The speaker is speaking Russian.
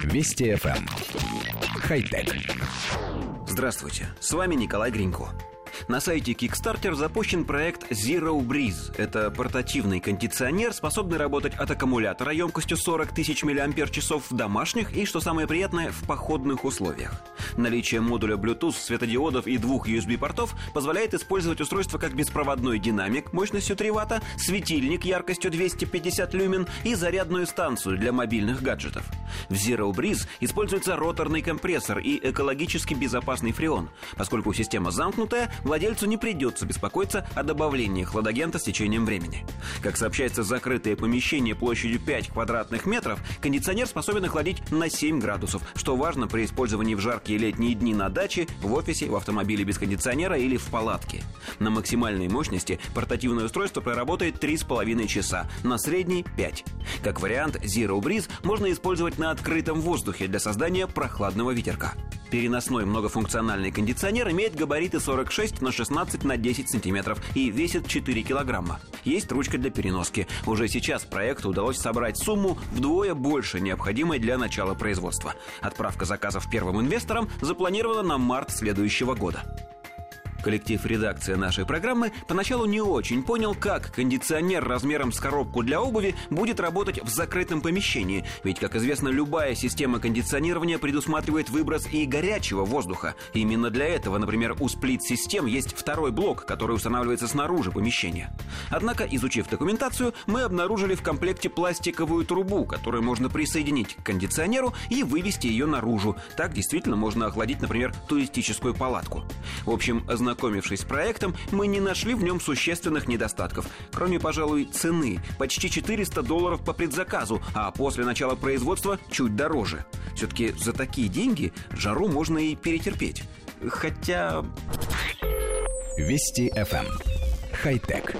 Вести FM. Эм. Хай-тек. Здравствуйте, с вами Николай Гринько. На сайте Kickstarter запущен проект Zero Breeze. Это портативный кондиционер, способный работать от аккумулятора емкостью 40 тысяч мАч в домашних и, что самое приятное, в походных условиях. Наличие модуля Bluetooth, светодиодов и двух USB-портов позволяет использовать устройство как беспроводной динамик мощностью 3 Вт, светильник яркостью 250 люмен и зарядную станцию для мобильных гаджетов. В Zero Breeze используется роторный компрессор и экологически безопасный фреон. Поскольку система замкнутая, владельцу не придется беспокоиться о добавлении хладагента с течением времени. Как сообщается, закрытое помещение площадью 5 квадратных метров, кондиционер способен охладить на 7 градусов, что важно при использовании в жаркие летние дни на даче, в офисе, в автомобиле без кондиционера или в палатке. На максимальной мощности портативное устройство проработает 3,5 часа, на средней 5. Как вариант, Zero Breeze можно использовать на открытом воздухе для создания прохладного ветерка. Переносной многофункциональный кондиционер имеет габариты 46 на 16 на 10 сантиметров и весит 4 килограмма. Есть ручка для переноски. Уже сейчас проекту удалось собрать сумму вдвое больше необходимой для начала производства. Отправка заказов первым инвесторам запланирована на март следующего года. Коллектив редакции нашей программы поначалу не очень понял, как кондиционер размером с коробку для обуви будет работать в закрытом помещении. Ведь, как известно, любая система кондиционирования предусматривает выброс и горячего воздуха. Именно для этого, например, у сплит-систем есть второй блок, который устанавливается снаружи помещения. Однако, изучив документацию, мы обнаружили в комплекте пластиковую трубу, которую можно присоединить к кондиционеру и вывести ее наружу. Так действительно можно охладить, например, туристическую палатку. В общем, Ознакомившись с проектом, мы не нашли в нем существенных недостатков, кроме, пожалуй, цены. Почти 400 долларов по предзаказу, а после начала производства чуть дороже. Все-таки за такие деньги жару можно и перетерпеть. Хотя... Вести FM. Эм. Хай-тек.